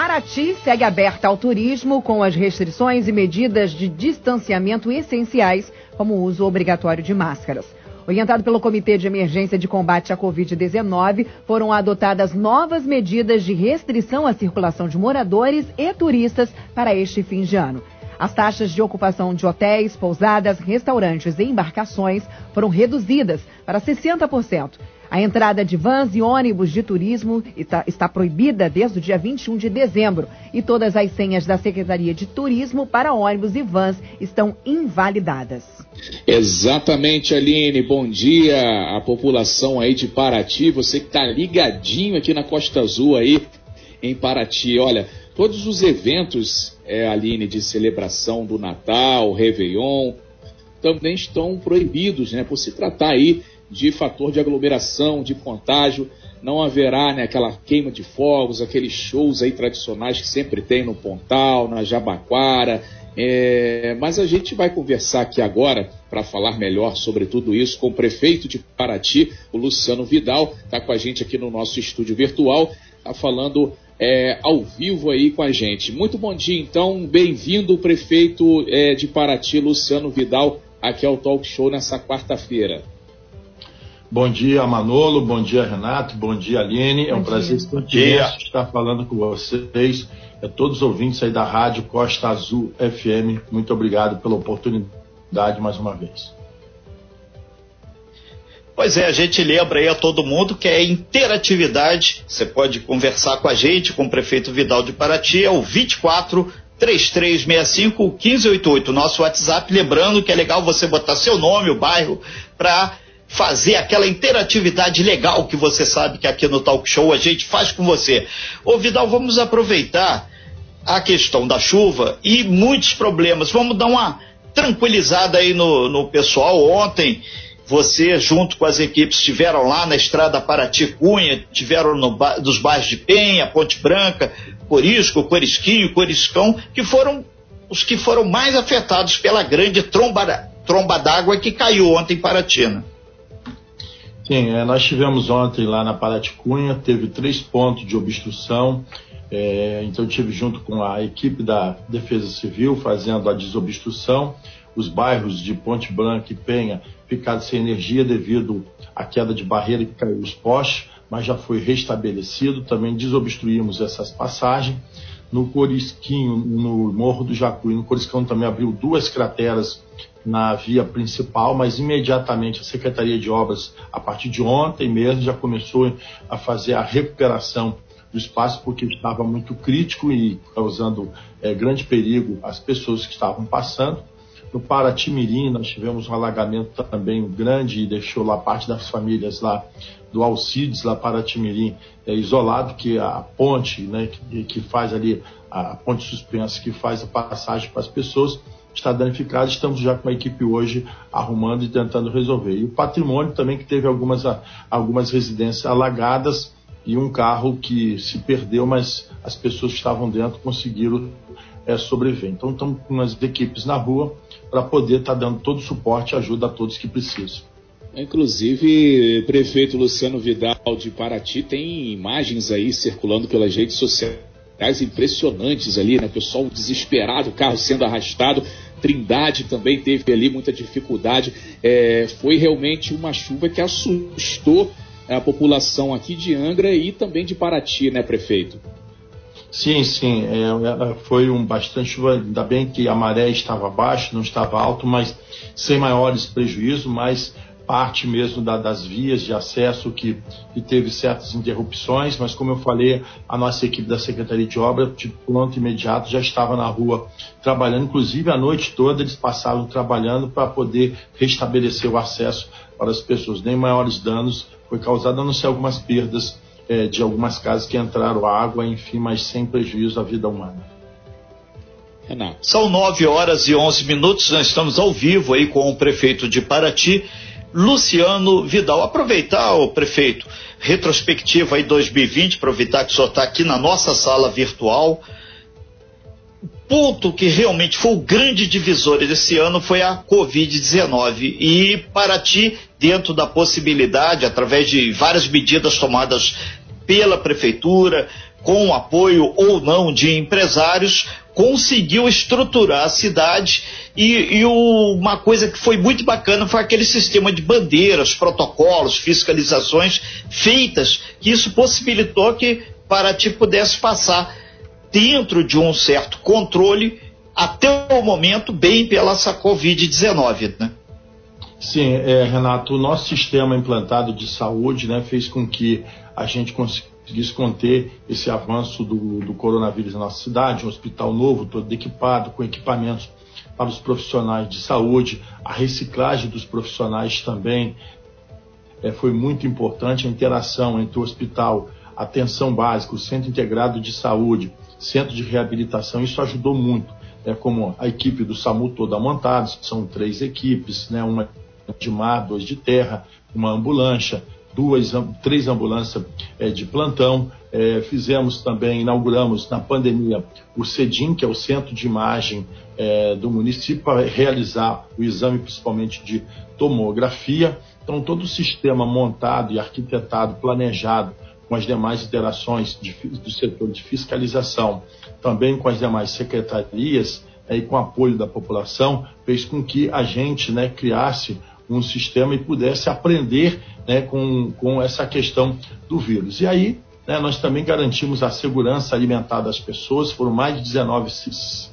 Paraty segue aberta ao turismo com as restrições e medidas de distanciamento essenciais, como o uso obrigatório de máscaras. Orientado pelo Comitê de Emergência de Combate à Covid-19, foram adotadas novas medidas de restrição à circulação de moradores e turistas para este fim de ano. As taxas de ocupação de hotéis, pousadas, restaurantes e embarcações foram reduzidas para 60%. A entrada de vans e ônibus de turismo está, proibida desde o dia 21 de dezembro e todas as senhas da Secretaria de Turismo para ônibus e vans estão invalidadas. Exatamente, Aline. Bom dia à população aí de Paraty. Você que está ligadinho aqui na Costa Azul aí em Paraty. Olha, todos os eventos, é, Aline, de celebração do Natal, Réveillon, também estão proibidos, né? Por se tratar aí de fator de aglomeração, de contágio. Não haverá né, aquela queima de fogos, aqueles shows aí tradicionais que sempre tem no Pontal, na Jabaquara. É, mas a gente vai conversar aqui agora para falar melhor sobre tudo isso com o prefeito de Paraty, o Luciano Vidal, está com a gente aqui no nosso estúdio virtual, está falando é, ao vivo aí com a gente. Muito bom dia, então, bem-vindo, prefeito é, de Paraty, Luciano Vidal, aqui ao Talk Show nessa quarta-feira. Bom dia, Manolo. Bom dia, Renato. Bom dia, Aline. é um prazer estar falando com vocês. É todos os ouvintes aí da Rádio Costa Azul FM. Muito obrigado pela oportunidade mais uma vez. Pois é, a gente lembra aí a todo mundo que é interatividade. Você pode conversar com a gente, com o prefeito Vidal de Paraty, é o 24 3365 1588, nosso WhatsApp. Lembrando que é legal você botar seu nome, o bairro, para fazer aquela interatividade legal que você sabe que aqui no Talk Show a gente faz com você. Ô Vidal, vamos aproveitar a questão da chuva e muitos problemas. Vamos dar uma tranquilizada aí no, no pessoal. Ontem você, junto com as equipes, estiveram lá na estrada Paraty Cunha, tiveram no, dos bairros de Penha, Ponte Branca, Corisco, Corisquinho, Coriscão, que foram os que foram mais afetados pela grande tromba, tromba d'água que caiu ontem em Paratina. Sim, é, nós tivemos ontem lá na Paraticunha, teve três pontos de obstrução, é, então tive junto com a equipe da Defesa Civil fazendo a desobstrução, os bairros de Ponte Branca e Penha ficaram sem energia devido à queda de barreira que caiu os postes, mas já foi restabelecido, também desobstruímos essas passagens. No Corisquinho, no Morro do Jacuí, no Coriscão também abriu duas crateras na via principal, mas imediatamente a Secretaria de Obras, a partir de ontem mesmo, já começou a fazer a recuperação do espaço, porque estava muito crítico e causando é, grande perigo às pessoas que estavam passando. No Paratimirim, nós tivemos um alagamento também grande e deixou lá parte das famílias lá do Alcides, lá Paratimirim, é, isolado, que é a ponte né, que, que faz ali, a ponte suspensa, que faz a passagem para as pessoas, está danificado. Estamos já com a equipe hoje arrumando e tentando resolver. E o patrimônio também, que teve algumas, algumas residências alagadas e um carro que se perdeu, mas as pessoas que estavam dentro conseguiram é, sobreviver. Então, estamos com as equipes na rua para poder estar tá dando todo o suporte e ajuda a todos que precisam. Inclusive, prefeito Luciano Vidal de Paraty tem imagens aí circulando pelas redes sociais impressionantes ali, né? Pessoal desesperado, o carro sendo arrastado. Trindade também teve ali muita dificuldade. É, foi realmente uma chuva que assustou a população aqui de Angra e também de Paraty, né, prefeito? Sim, sim, é, foi um bastante chuva, ainda bem que a maré estava baixa, não estava alto, mas sem maiores prejuízos, mas parte mesmo da, das vias de acesso que, que, teve certas interrupções, mas como eu falei, a nossa equipe da Secretaria de Obra, de pronto imediato, já estava na rua trabalhando, inclusive a noite toda eles passaram trabalhando para poder restabelecer o acesso para as pessoas. Nem maiores danos foi causado, a não ser algumas perdas é, de algumas casas que entraram água, enfim, mas sem prejuízo à vida humana. Renato. São 9 horas e 11 minutos, nós estamos ao vivo aí com o prefeito de Paraty Luciano Vidal. Aproveitar, o prefeito, retrospectiva aí 2020, aproveitar que o senhor está aqui na nossa sala virtual. O ponto que realmente foi o grande divisor desse ano foi a Covid-19. E Paraty, dentro da possibilidade, através de várias medidas tomadas pela prefeitura, com apoio ou não de empresários, conseguiu estruturar a cidade e, e o, uma coisa que foi muito bacana foi aquele sistema de bandeiras, protocolos, fiscalizações feitas, que isso possibilitou que Paraty pudesse passar dentro de um certo controle até o momento bem pela essa Covid-19, né? Sim, é, Renato, o nosso sistema implantado de saúde né, fez com que a gente conseguisse conter esse avanço do, do coronavírus na nossa cidade, um hospital novo, todo equipado, com equipamentos para os profissionais de saúde, a reciclagem dos profissionais também é, foi muito importante, a interação entre o hospital, atenção básica, o centro integrado de saúde, centro de reabilitação, isso ajudou muito. É, como a equipe do SAMU toda montada, são três equipes, né, uma de mar, dois de terra, uma ambulância, duas, três ambulâncias é, de plantão. É, fizemos também, inauguramos na pandemia o CEDIM, que é o Centro de Imagem é, do município, para realizar o exame principalmente de tomografia. Então, todo o sistema montado e arquitetado, planejado com as demais interações de, do setor de fiscalização, também com as demais secretarias é, e com apoio da população, fez com que a gente né, criasse um sistema e pudesse aprender né, com, com essa questão do vírus. E aí, né, nós também garantimos a segurança alimentar das pessoas, foram mais de 19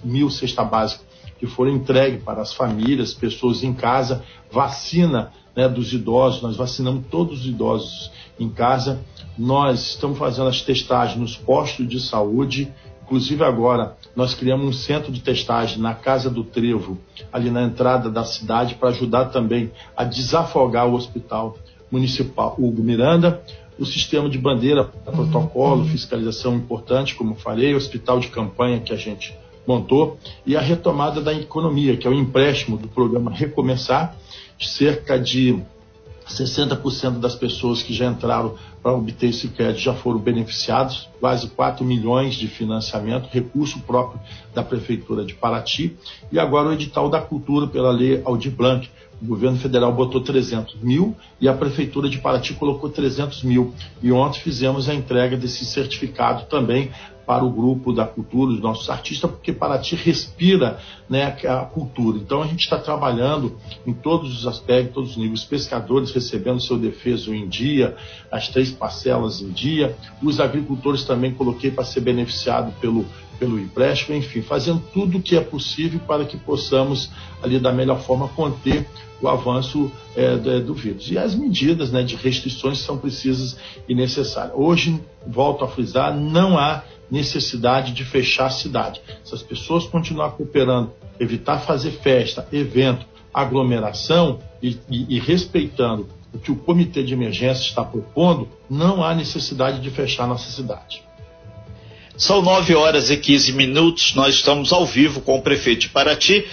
mil cestas básicas que foram entregues para as famílias, pessoas em casa, vacina né, dos idosos, nós vacinamos todos os idosos em casa, nós estamos fazendo as testagens nos postos de saúde, Inclusive agora nós criamos um centro de testagem na Casa do Trevo, ali na entrada da cidade, para ajudar também a desafogar o hospital municipal Hugo Miranda. O sistema de bandeira, protocolo, fiscalização importante, como falei, o hospital de campanha que a gente montou e a retomada da economia, que é o empréstimo do programa Recomeçar, cerca de 60% das pessoas que já entraram para obter esse crédito já foram beneficiados, quase 4 milhões de financiamento, recurso próprio da Prefeitura de Paraty, e agora o edital da cultura pela lei Aldir Blanc. O governo federal botou 300 mil e a Prefeitura de Paraty colocou 300 mil. E ontem fizemos a entrega desse certificado também para o grupo da cultura, os nossos artistas, porque Paraty respira né, a cultura. Então a gente está trabalhando em todos os aspectos, todos os níveis, pescadores recebendo seu defeso em dia, as três parcelas em dia, os agricultores também coloquei para ser beneficiado pelo, pelo empréstimo, enfim, fazendo tudo o que é possível para que possamos ali da melhor forma conter o avanço é, do, do, vírus. E as medidas né, de restrições são precisas e necessárias. Hoje, volto a frisar, não há necessidade de fechar a cidade. Se as pessoas continuar cooperando, evitar fazer festa, evento, aglomeração e, e, e respeitando o que o comitê de emergência está propondo, não há necessidade de fechar nossa cidade. São 9 horas e 15 minutos, nós estamos ao vivo com o prefeito de Paraty,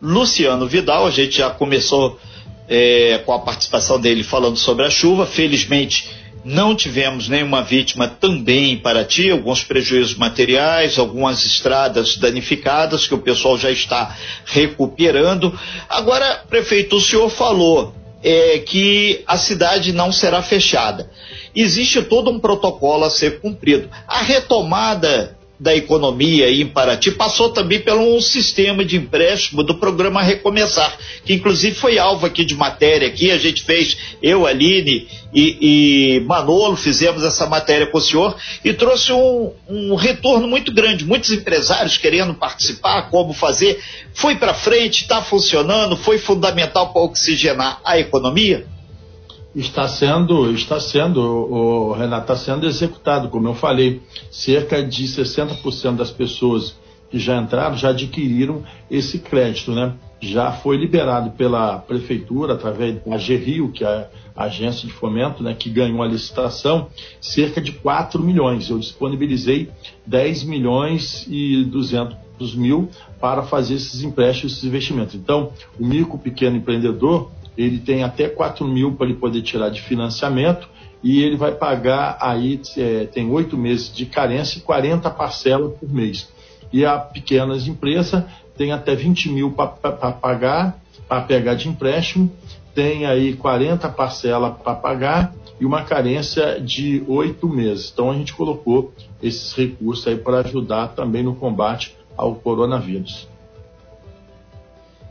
Luciano Vidal. A gente já começou é, com a participação dele falando sobre a chuva. Felizmente, não tivemos nenhuma vítima também em Paraty, alguns prejuízos materiais, algumas estradas danificadas que o pessoal já está recuperando. Agora, prefeito, o senhor falou é, que a cidade não será fechada. Existe todo um protocolo a ser cumprido. A retomada da economia em Paraty passou também pelo um sistema de empréstimo do programa Recomeçar, que inclusive foi alvo aqui de matéria aqui, a gente fez, eu, Aline e, e Manolo, fizemos essa matéria com o senhor e trouxe um, um retorno muito grande, muitos empresários querendo participar, como fazer, foi para frente, está funcionando, foi fundamental para oxigenar a economia? Está sendo, está sendo, o, Renato, está sendo executado, como eu falei. Cerca de 60% das pessoas que já entraram já adquiriram esse crédito, né? Já foi liberado pela prefeitura, através da GRIO, que é a agência de fomento, né, que ganhou a licitação, cerca de 4 milhões. Eu disponibilizei 10 milhões e 200 mil para fazer esses empréstimos, esses investimentos. Então, o micro pequeno empreendedor, ele tem até 4 mil para ele poder tirar de financiamento e ele vai pagar aí, é, tem oito meses de carência e 40 parcelas por mês. E a pequenas empresas tem até 20 mil para pagar, para pegar de empréstimo tem aí 40 parcelas para pagar e uma carência de oito meses. Então a gente colocou esses recursos aí para ajudar também no combate ao coronavírus.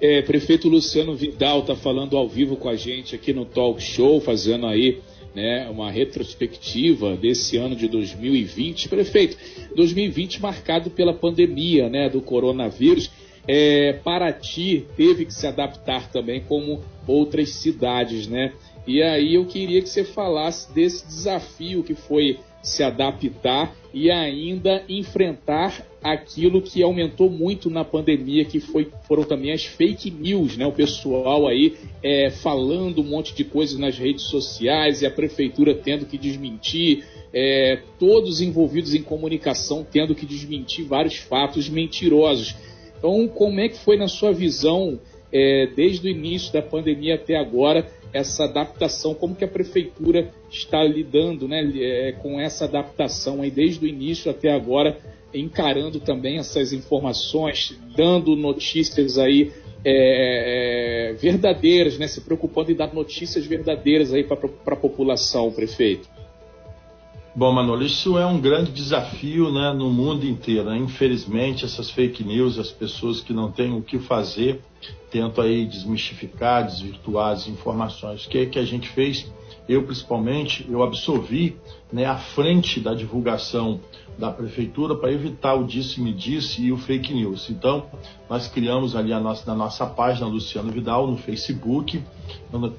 É, prefeito Luciano Vidal está falando ao vivo com a gente aqui no Talk Show, fazendo aí né, uma retrospectiva desse ano de 2020. Prefeito, 2020 marcado pela pandemia né, do coronavírus. É, Paraty teve que se adaptar também como outras cidades, né? E aí eu queria que você falasse desse desafio que foi se adaptar e ainda enfrentar aquilo que aumentou muito na pandemia, que foi, foram também as fake news, né? O pessoal aí é, falando um monte de coisas nas redes sociais e a prefeitura tendo que desmentir, é, todos envolvidos em comunicação tendo que desmentir vários fatos mentirosos. Então, como é que foi na sua visão, é, desde o início da pandemia até agora, essa adaptação, como que a prefeitura está lidando né, é, com essa adaptação aí desde o início até agora, encarando também essas informações, dando notícias aí é, é, verdadeiras, né, se preocupando em dar notícias verdadeiras aí para a população, prefeito. Bom, Manolo, isso é um grande desafio né, no mundo inteiro. Né? Infelizmente, essas fake news, as pessoas que não têm o que fazer, tentam aí desmistificar, desvirtuar as informações. O que, é que a gente fez? Eu, principalmente, eu absorvi né, a frente da divulgação da prefeitura para evitar o disse-me-disse e o fake news. Então, nós criamos ali a nossa, na nossa página Luciano Vidal no Facebook,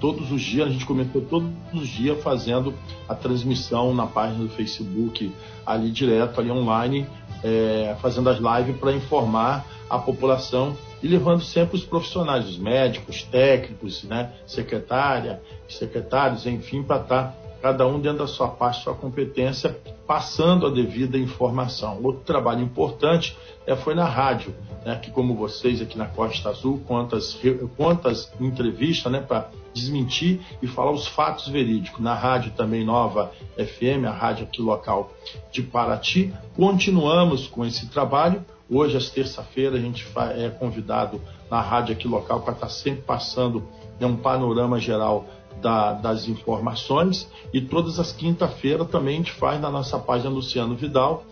todos os dias, a gente comentou todos os dias fazendo a transmissão na página do Facebook, ali direto, ali online, é, fazendo as lives para informar a população e levando sempre os profissionais, os médicos, técnicos, né, secretária, secretários, enfim, para estar tá cada um dentro da sua parte, sua competência, passando a devida informação. Outro trabalho importante é, foi na rádio, né, que como vocês aqui na Costa Azul, quantas, quantas entrevistas né, para desmentir e falar os fatos verídicos. Na rádio também Nova FM, a rádio aqui local de Paraty. Continuamos com esse trabalho. Hoje, às terça-feira, a gente é convidado na rádio aqui local para estar sempre passando né, um panorama geral da, das informações e todas as quinta-feiras também a gente faz na nossa página Luciano Vidal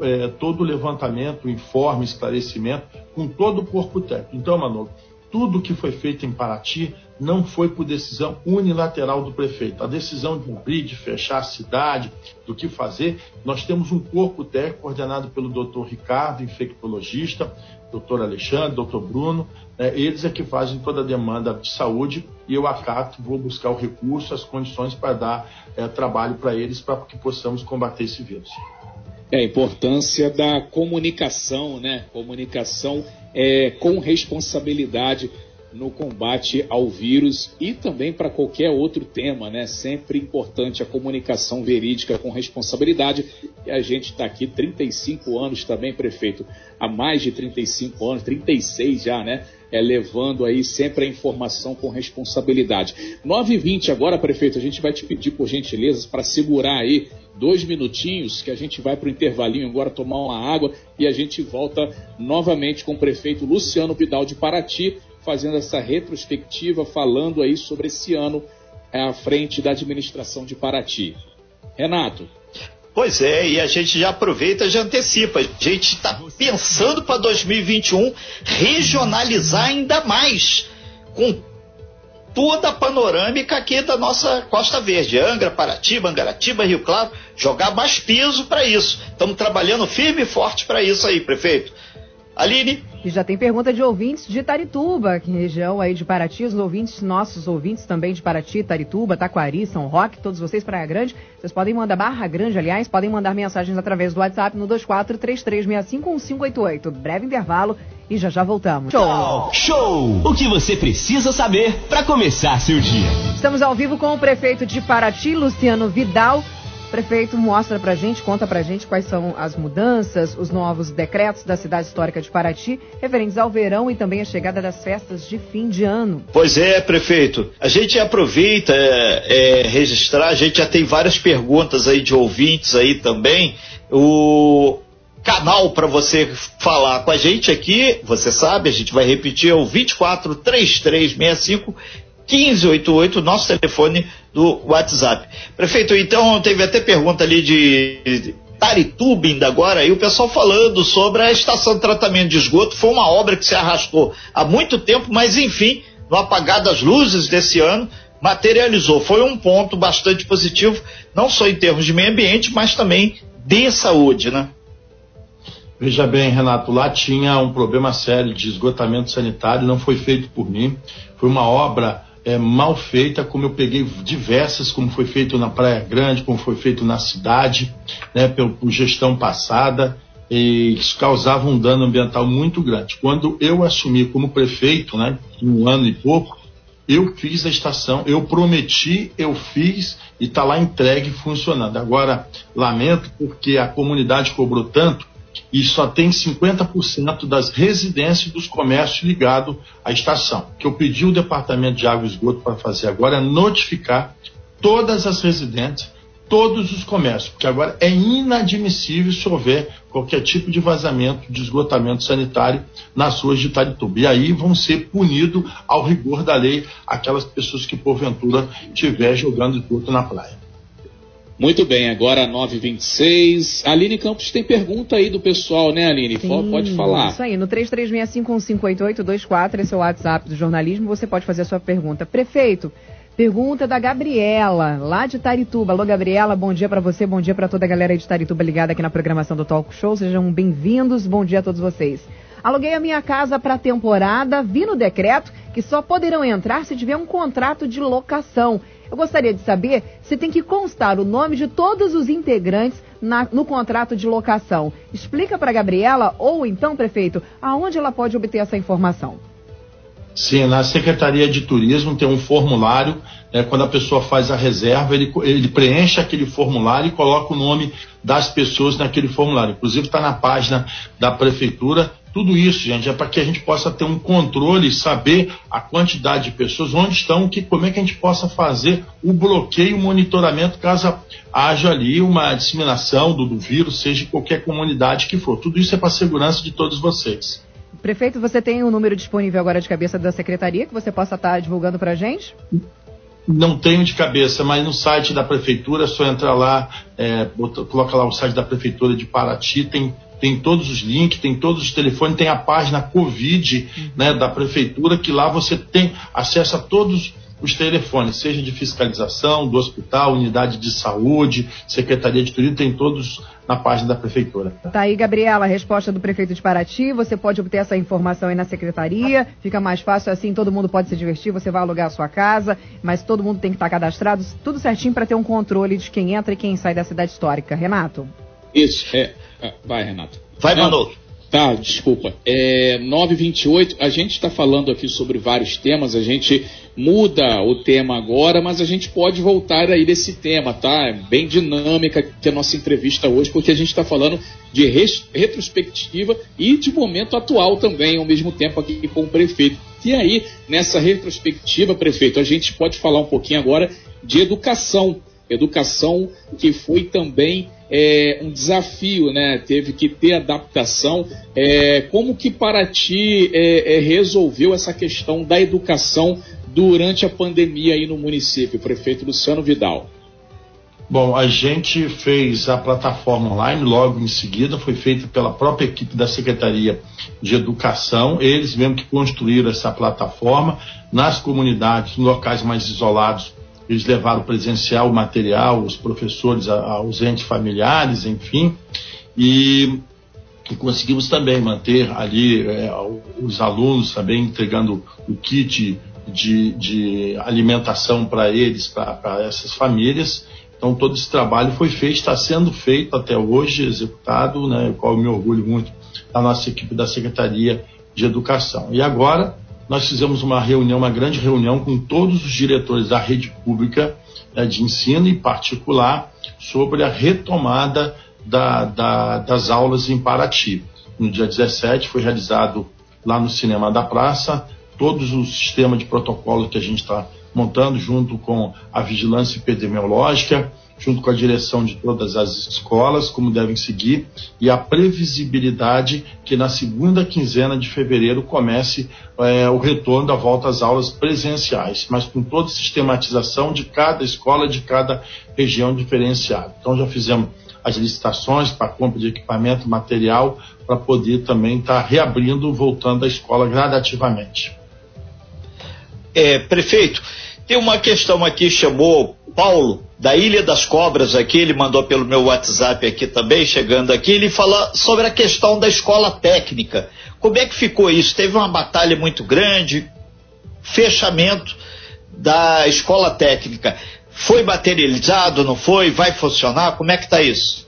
é, todo o levantamento, informe, esclarecimento com todo o corpo técnico. Então, Manolo, tudo que foi feito em Paraty não foi por decisão unilateral do prefeito. A decisão de abrir, de fechar a cidade, do que fazer, nós temos um corpo técnico coordenado pelo doutor Ricardo, infectologista, doutor Alexandre, doutor Bruno, é, eles é que fazem toda a demanda de saúde e eu acato, vou buscar o recurso, as condições para dar é, trabalho para eles para que possamos combater esse vírus. É a importância da comunicação, né? Comunicação é, com responsabilidade no combate ao vírus e também para qualquer outro tema, né? Sempre importante a comunicação verídica com responsabilidade. E a gente está aqui 35 anos também, prefeito, há mais de 35 anos, 36 já, né? É, levando aí sempre a informação com responsabilidade. 9h20 agora, prefeito, a gente vai te pedir por gentileza para segurar aí dois minutinhos que a gente vai para o intervalinho agora tomar uma água e a gente volta novamente com o prefeito Luciano Vidal de Paraty fazendo essa retrospectiva, falando aí sobre esse ano à frente da administração de Paraty. Renato. Pois é, e a gente já aproveita já antecipa. A gente está pensando para 2021 regionalizar ainda mais, com toda a panorâmica aqui da nossa Costa Verde. Angra, Paraty, Mangaratiba, Rio Claro, jogar mais peso para isso. Estamos trabalhando firme e forte para isso aí, prefeito. Aline? E já tem pergunta de ouvintes de Tarituba, que região aí de Paraty, os ouvintes, nossos ouvintes também de Paraty, Tarituba, Taquari, São Roque, todos vocês Praia Grande. Vocês podem mandar Barra Grande, aliás, podem mandar mensagens através do WhatsApp no 2433651588. Breve intervalo e já já voltamos. Show! Show! O que você precisa saber para começar seu dia. Estamos ao vivo com o prefeito de Paraty, Luciano Vidal. Prefeito, mostra pra gente, conta pra gente quais são as mudanças, os novos decretos da cidade histórica de Paraty, referentes ao verão e também a chegada das festas de fim de ano. Pois é, prefeito. A gente aproveita é, é, registrar, a gente já tem várias perguntas aí de ouvintes aí também. O canal para você falar com a gente aqui, você sabe, a gente vai repetir, é o 243365 1588, nosso telefone do WhatsApp. Prefeito, então teve até pergunta ali de Tarituba ainda agora, e o pessoal falando sobre a estação de tratamento de esgoto. Foi uma obra que se arrastou há muito tempo, mas enfim, no apagar das luzes desse ano, materializou. Foi um ponto bastante positivo, não só em termos de meio ambiente, mas também de saúde, né? Veja bem, Renato, lá tinha um problema sério de esgotamento sanitário, não foi feito por mim. Foi uma obra é, mal feita, como eu peguei diversas, como foi feito na Praia Grande, como foi feito na cidade, né, por, por gestão passada, e isso causava um dano ambiental muito grande. Quando eu assumi como prefeito, né, um ano e pouco, eu fiz a estação, eu prometi, eu fiz e está lá entregue funcionando. Agora, lamento porque a comunidade cobrou tanto e só tem 50% das residências dos comércios ligados à estação. O que eu pedi o Departamento de Água e Esgoto para fazer agora é notificar todas as residências, todos os comércios, porque agora é inadmissível se houver qualquer tipo de vazamento de esgotamento sanitário nas ruas de Itarituba. E aí vão ser punidos ao rigor da lei aquelas pessoas que porventura estiver jogando esgoto na praia. Muito bem, agora 9h26. Aline Campos tem pergunta aí do pessoal, né, Aline? Sim, pode falar. Isso aí, no 3365158824, esse é o WhatsApp do jornalismo, você pode fazer a sua pergunta. Prefeito, pergunta da Gabriela, lá de Tarituba. Alô, Gabriela, bom dia para você, bom dia para toda a galera aí de Tarituba ligada aqui na programação do Talk Show. Sejam bem-vindos, bom dia a todos vocês. Aluguei a minha casa para temporada, vi no decreto que só poderão entrar se tiver um contrato de locação. Eu gostaria de saber se tem que constar o nome de todos os integrantes na, no contrato de locação. Explica para Gabriela, ou então, prefeito, aonde ela pode obter essa informação. Sim, na Secretaria de Turismo tem um formulário, né, quando a pessoa faz a reserva, ele, ele preenche aquele formulário e coloca o nome das pessoas naquele formulário. Inclusive está na página da Prefeitura tudo isso, gente, é para que a gente possa ter um controle, saber a quantidade de pessoas, onde estão, que, como é que a gente possa fazer o bloqueio, o monitoramento, caso haja ali uma disseminação do, do vírus, seja em qualquer comunidade que for. Tudo isso é para a segurança de todos vocês. Prefeito, você tem o um número disponível agora de cabeça da secretaria que você possa estar tá divulgando para a gente? Não tenho de cabeça, mas no site da prefeitura, é só entrar lá, é, bota, coloca lá o site da prefeitura de Paraty, tem tem todos os links, tem todos os telefones, tem a página Covid né, da prefeitura, que lá você tem acesso a todos os telefones, seja de fiscalização, do hospital, unidade de saúde, secretaria de turismo, tem todos na página da prefeitura. Tá aí, Gabriela, a resposta do prefeito de Paraty. Você pode obter essa informação aí na secretaria. Fica mais fácil assim, todo mundo pode se divertir. Você vai alugar a sua casa, mas todo mundo tem que estar cadastrado, tudo certinho para ter um controle de quem entra e quem sai da cidade histórica. Renato? Isso, é. Ah, vai, Renato. Vai, Manolo. Tá, desculpa. É, 928, a gente está falando aqui sobre vários temas, a gente muda o tema agora, mas a gente pode voltar aí desse tema, tá? É bem dinâmica que a nossa entrevista hoje, porque a gente está falando de retrospectiva e de momento atual também, ao mesmo tempo aqui com o prefeito. E aí, nessa retrospectiva, prefeito, a gente pode falar um pouquinho agora de educação. Educação que foi também é, um desafio, né? Teve que ter adaptação. É, como que Paraty é, é, resolveu essa questão da educação durante a pandemia aí no município, prefeito Luciano Vidal? Bom, a gente fez a plataforma online logo em seguida, foi feita pela própria equipe da Secretaria de Educação, eles mesmo que construíram essa plataforma nas comunidades, em locais mais isolados, eles levaram presencial o material, os professores ausentes familiares, enfim, e, e, conseguimos também manter ali é, os alunos também entregando o kit de, de alimentação para eles, para essas famílias. Então todo esse trabalho foi feito, está sendo feito até hoje, executado, né, qual eu me orgulho muito da nossa equipe da Secretaria de Educação. E agora nós fizemos uma reunião, uma grande reunião com todos os diretores da rede pública né, de ensino e particular sobre a retomada da, da, das aulas em Paraty. No dia 17 foi realizado lá no Cinema da Praça todos o sistema de protocolo que a gente está montando junto com a vigilância epidemiológica, junto com a direção de todas as escolas, como devem seguir, e a previsibilidade que na segunda quinzena de fevereiro comece é, o retorno da volta às aulas presenciais, mas com toda a sistematização de cada escola, de cada região diferenciada. Então já fizemos as licitações para compra de equipamento, material, para poder também estar tá reabrindo, voltando à escola gradativamente. É, prefeito, tem uma questão aqui, chamou Paulo, da Ilha das Cobras aqui, ele mandou pelo meu WhatsApp aqui também, chegando aqui, ele fala sobre a questão da escola técnica. Como é que ficou isso? Teve uma batalha muito grande, fechamento da escola técnica. Foi materializado, não foi? Vai funcionar? Como é que está isso?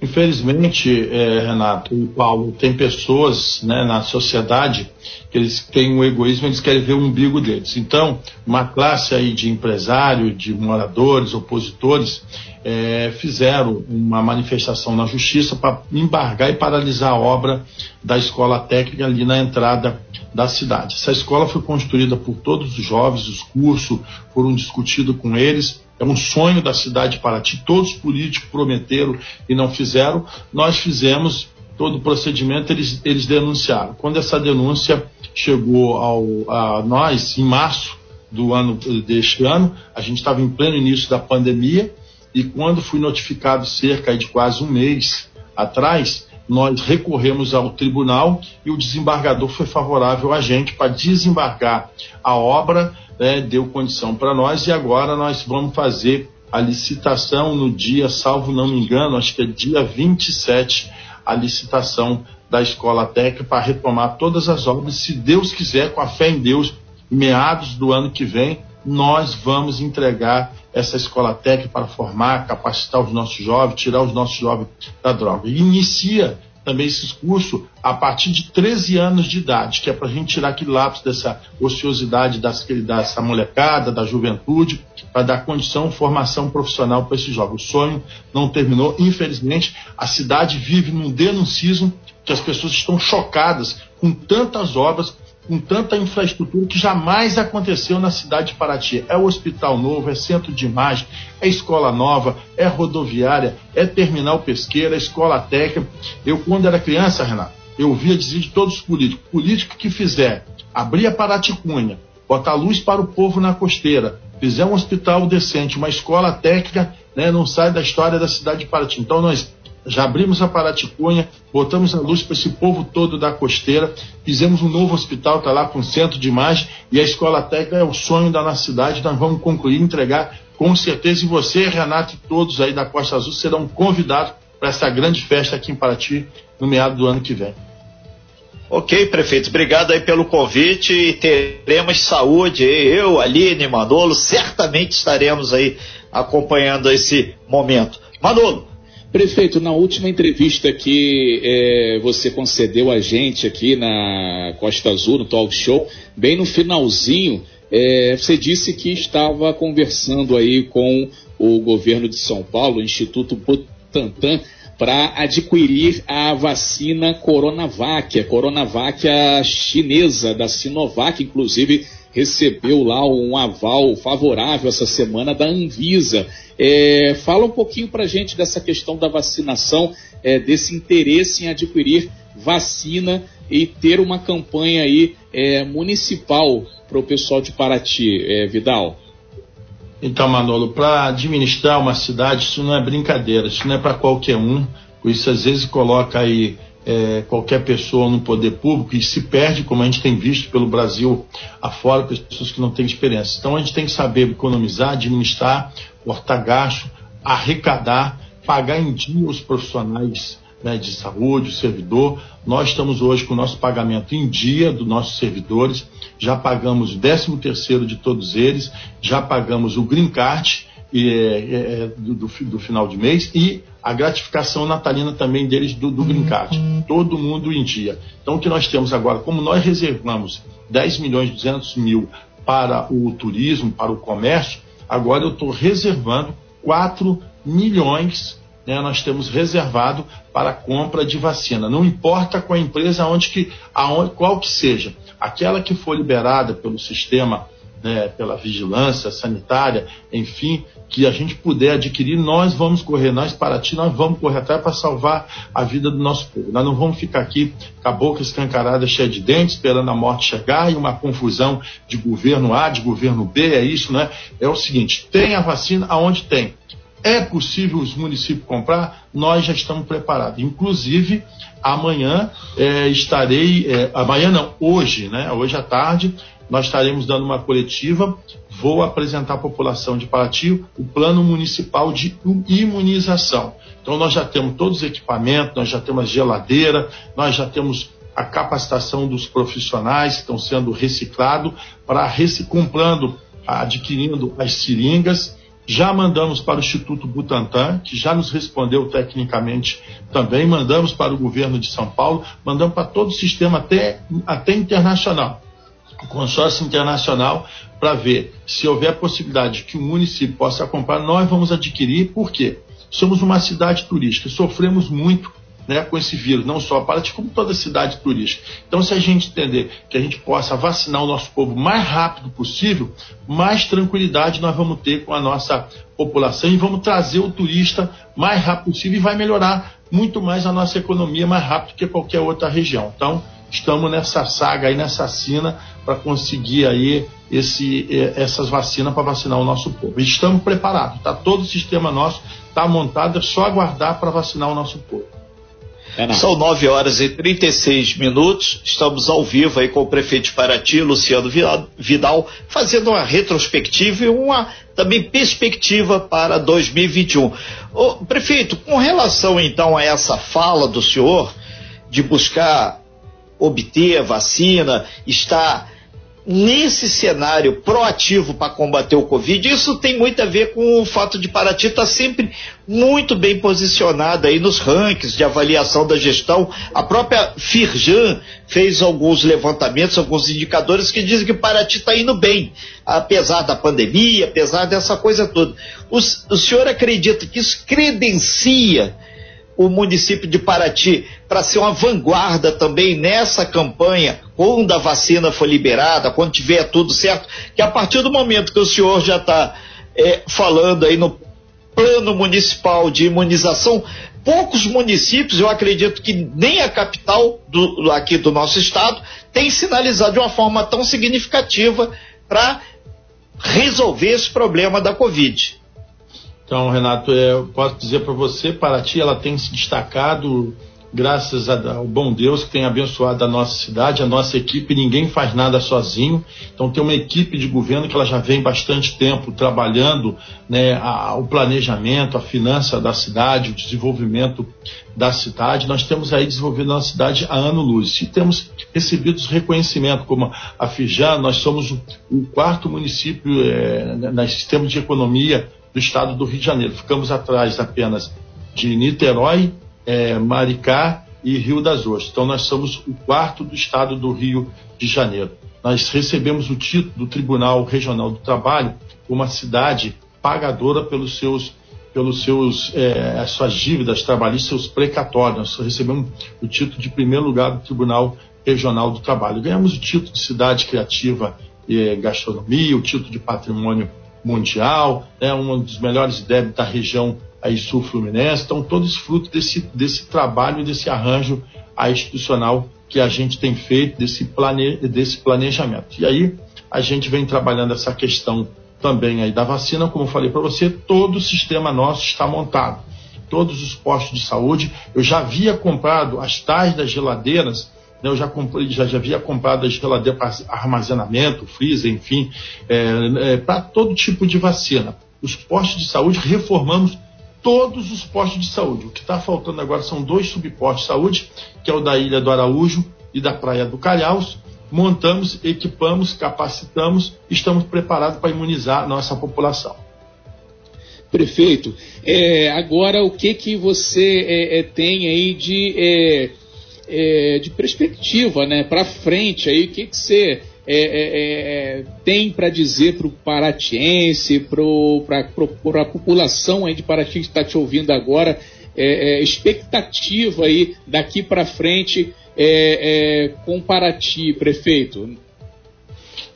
Infelizmente, é, Renato e Paulo, tem pessoas né, na sociedade que eles têm um egoísmo, eles querem ver o umbigo deles. Então, uma classe aí de empresário, de moradores, opositores, é, fizeram uma manifestação na justiça para embargar e paralisar a obra da escola técnica ali na entrada da cidade. Essa escola foi construída por todos os jovens, os cursos foram discutidos com eles é um sonho da cidade de Paraty. Todos os políticos prometeram e não fizeram. Nós fizemos todo o procedimento, eles, eles denunciaram. Quando essa denúncia chegou ao, a nós, em março do ano deste ano, a gente estava em pleno início da pandemia e quando fui notificado cerca de quase um mês atrás, nós recorremos ao tribunal e o desembargador foi favorável a gente para desembargar a obra né, deu condição para nós e agora nós vamos fazer a licitação no dia, salvo não me engano, acho que é dia 27, a licitação da escola técnica para retomar todas as obras. Se Deus quiser, com a fé em Deus, meados do ano que vem, nós vamos entregar essa escola técnica para formar, capacitar os nossos jovens, tirar os nossos jovens da droga. Inicia também esses cursos a partir de 13 anos de idade, que é para a gente tirar aquele lápis dessa ociosidade das, dessa molecada, da juventude, para dar condição, formação profissional para esses jovens. O sonho não terminou, infelizmente, a cidade vive num denuncismo que as pessoas estão chocadas com tantas obras com tanta infraestrutura que jamais aconteceu na cidade de Paraty. É o hospital novo, é centro de imagem, é escola nova, é rodoviária, é terminal pesqueira, é escola técnica. Eu, quando era criança, Renato, eu ouvia dizer de todos os políticos: político que fizer abrir a Paraticunha, botar luz para o povo na costeira, fizer um hospital decente, uma escola técnica, né, não sai da história da cidade de Paraty. Então, nós já abrimos a Paraticunha, botamos a luz para esse povo todo da costeira, fizemos um novo hospital, está lá com centro de imagem, e a escola técnica é o sonho da nossa cidade, nós vamos concluir, entregar com certeza, e você, Renato e todos aí da Costa Azul serão convidados para essa grande festa aqui em Paraty no meado do ano que vem. Ok, prefeito, obrigado aí pelo convite e teremos saúde, eu, Aline, Manolo, certamente estaremos aí acompanhando esse momento. Manolo, Prefeito, na última entrevista que é, você concedeu a gente aqui na Costa Azul, no Talk Show, bem no finalzinho, é, você disse que estava conversando aí com o governo de São Paulo, o Instituto Butantan, para adquirir a vacina Coronavac, a Coronavac chinesa da Sinovac, inclusive recebeu lá um aval favorável essa semana da Anvisa. É, fala um pouquinho para a gente dessa questão da vacinação, é, desse interesse em adquirir vacina e ter uma campanha aí é, municipal para o pessoal de Paraty, é, Vidal. Então, Manolo, para administrar uma cidade, isso não é brincadeira, isso não é para qualquer um. Isso às vezes coloca aí é, qualquer pessoa no poder público e se perde, como a gente tem visto pelo Brasil afora, pessoas que não têm experiência. Então a gente tem que saber economizar, administrar, cortar gasto, arrecadar, pagar em dia os profissionais né, de saúde, o servidor. Nós estamos hoje com o nosso pagamento em dia dos nossos servidores, já pagamos o 13 terceiro de todos eles, já pagamos o Green Card é, é, do, do, do, final de mês e a gratificação natalina também deles do, do. Todo mundo em dia. Então o que nós temos agora, como nós reservamos 10 milhões e 200 mil para o turismo, para o comércio, agora eu estou reservando 4 milhões né, nós temos reservado para compra de vacina. Não importa qual empresa, aonde que, aonde, qual que seja. Aquela que for liberada pelo sistema né, pela vigilância sanitária, enfim, que a gente puder adquirir, nós vamos correr, nós Paraty, nós vamos correr atrás para salvar a vida do nosso povo. Nós não vamos ficar aqui com a boca escancarada, cheia de dentes, esperando a morte chegar e uma confusão de governo A, de governo B, é isso, né? É o seguinte, tem a vacina aonde tem. É possível os municípios comprar? Nós já estamos preparados. Inclusive, amanhã é, estarei, é, amanhã não, hoje, né? Hoje à tarde, nós estaremos dando uma coletiva. Vou apresentar à população de Paraty o plano municipal de imunização. Então, nós já temos todos os equipamentos, nós já temos a geladeira, nós já temos a capacitação dos profissionais que estão sendo reciclados para comprando, adquirindo as seringas. Já mandamos para o Instituto Butantan, que já nos respondeu tecnicamente também, mandamos para o governo de São Paulo, mandamos para todo o sistema, até, até internacional consórcio internacional para ver se houver possibilidade que o município possa comprar, nós vamos adquirir, por quê? Somos uma cidade turística, sofremos muito né, com esse vírus, não só a Paraty, como toda cidade turística. Então, se a gente entender que a gente possa vacinar o nosso povo mais rápido possível, mais tranquilidade nós vamos ter com a nossa população e vamos trazer o turista mais rápido possível e vai melhorar muito mais a nossa economia mais rápido que qualquer outra região. Então, estamos nessa saga aí, nessa sina, para conseguir aí esse, essas vacinas para vacinar o nosso povo. Estamos preparados, tá? Todo o sistema nosso está montado, é só aguardar para vacinar o nosso povo. É São 9 horas e 36 minutos. Estamos ao vivo aí com o prefeito de Paraty, Luciano Vidal, fazendo uma retrospectiva e uma também perspectiva para 2021. Ô, prefeito, com relação então a essa fala do senhor de buscar obter a vacina, estar nesse cenário proativo para combater o Covid, isso tem muito a ver com o fato de Paraty estar tá sempre muito bem posicionada aí nos rankings de avaliação da gestão. A própria Firjan fez alguns levantamentos, alguns indicadores que dizem que Paraty está indo bem, apesar da pandemia, apesar dessa coisa toda. O, o senhor acredita que isso credencia o município de Paraty para ser uma vanguarda também nessa campanha, quando a vacina for liberada, quando tiver tudo certo, que a partir do momento que o senhor já está é, falando aí no plano municipal de imunização, poucos municípios, eu acredito que nem a capital do, aqui do nosso estado, tem sinalizado de uma forma tão significativa para resolver esse problema da Covid. Então, Renato, é, eu posso dizer para você, Paraty, ela tem se destacado graças ao bom Deus que tem abençoado a nossa cidade, a nossa equipe, ninguém faz nada sozinho. Então tem uma equipe de governo que ela já vem bastante tempo trabalhando né, a, o planejamento, a finança da cidade, o desenvolvimento da cidade. Nós temos aí desenvolvido a nossa cidade há ano luz. E temos recebido reconhecimento como a Fijan, nós somos o, o quarto município é, no sistema de economia do estado do Rio de Janeiro. Ficamos atrás apenas de Niterói, é, Maricá e Rio das Ostras. Então, nós somos o quarto do estado do Rio de Janeiro. Nós recebemos o título do Tribunal Regional do Trabalho uma cidade pagadora pelos seus pelos seus é, as suas dívidas trabalhistas, seus precatórios. Nós recebemos o título de primeiro lugar do Tribunal Regional do Trabalho. Ganhamos o título de cidade criativa e gastronomia, o título de patrimônio mundial, né, um dos melhores débitos da região aí sul-fluminense. Então, todos fruto desse, desse trabalho, desse arranjo institucional que a gente tem feito, desse, plane, desse planejamento. E aí, a gente vem trabalhando essa questão também aí da vacina, como eu falei para você, todo o sistema nosso está montado. Todos os postos de saúde, eu já havia comprado as tais das geladeiras eu já, comprei, já, já havia comprado a geladeira para armazenamento, freezer, enfim, é, é, para todo tipo de vacina. Os postos de saúde, reformamos todos os postos de saúde. O que está faltando agora são dois subpostos de saúde, que é o da Ilha do Araújo e da Praia do Calhaus. Montamos, equipamos, capacitamos, estamos preparados para imunizar a nossa população. Prefeito, é, agora o que que você é, é, tem aí de é, é, de perspectiva, né, para frente aí, o que, que você é, é, é tem para dizer para o paratiense, para a população aí de Paraty que está te ouvindo agora, é, é, expectativa aí daqui para frente com Paraty, prefeito?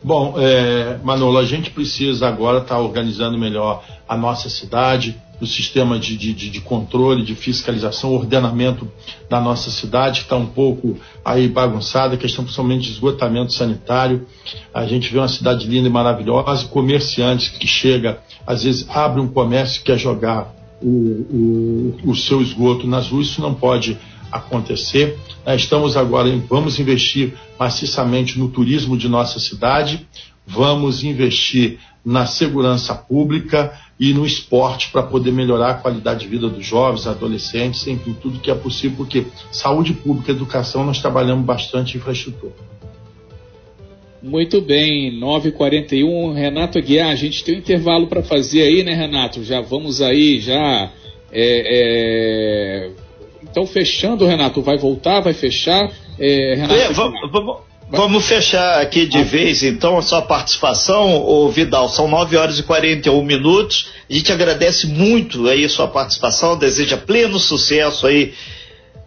Bom, é, Manolo, a gente precisa agora estar tá organizando melhor a nossa cidade, o sistema de, de, de, controle, de fiscalização, ordenamento da nossa cidade, que está um pouco aí bagunçada, questão principalmente de esgotamento sanitário. A gente vê uma cidade linda e maravilhosa, comerciantes que chega, às vezes abre um comércio e quer jogar o, o, o seu esgoto nas ruas, isso não pode acontecer. Estamos agora, vamos investir maciçamente no turismo de nossa cidade, vamos investir na segurança pública e no esporte para poder melhorar a qualidade de vida dos jovens, adolescentes, enfim, tudo que é possível, porque saúde pública, educação, nós trabalhamos bastante infraestrutura. Muito bem, 9h41, Renato Aguiar, a gente tem um intervalo para fazer aí, né, Renato? Já vamos aí, já. É, é... Então, fechando, Renato, vai voltar, vai fechar? É, Renato, é, vamos, vamos, vamos, fechar aqui de ah. vez, então, a sua participação, ô Vidal. São 9 horas e 41 minutos. A gente agradece muito aí a sua participação, deseja pleno sucesso aí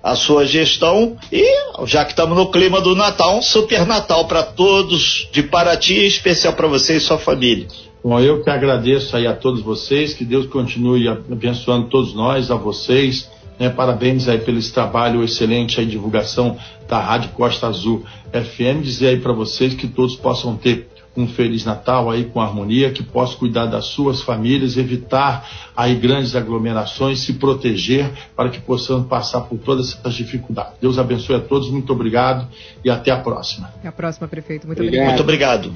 a sua gestão e, já que estamos no clima do Natal, um super Natal para todos de Paraty, em especial para você e sua família. Bom, eu que agradeço aí a todos vocês, que Deus continue abençoando todos nós, a vocês, né? Parabéns aí pelo esse trabalho excelente aí, divulgação da Rádio Costa Azul FM, dizer aí para vocês que todos possam ter um Feliz Natal aí com harmonia, que possa cuidar das suas famílias, evitar aí grandes aglomerações, se proteger para que possamos passar por todas essas dificuldades. Deus abençoe a todos, muito obrigado e até a próxima. Até a próxima, prefeito. Muito obrigado. Muito obrigado.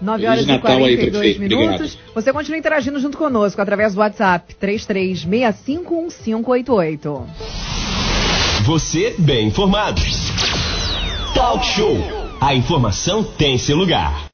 9 horas e 42 aí, minutos. Obrigado. Você continua interagindo junto conosco através do WhatsApp 33651588. Você bem informado. Talk Show. A informação tem seu lugar.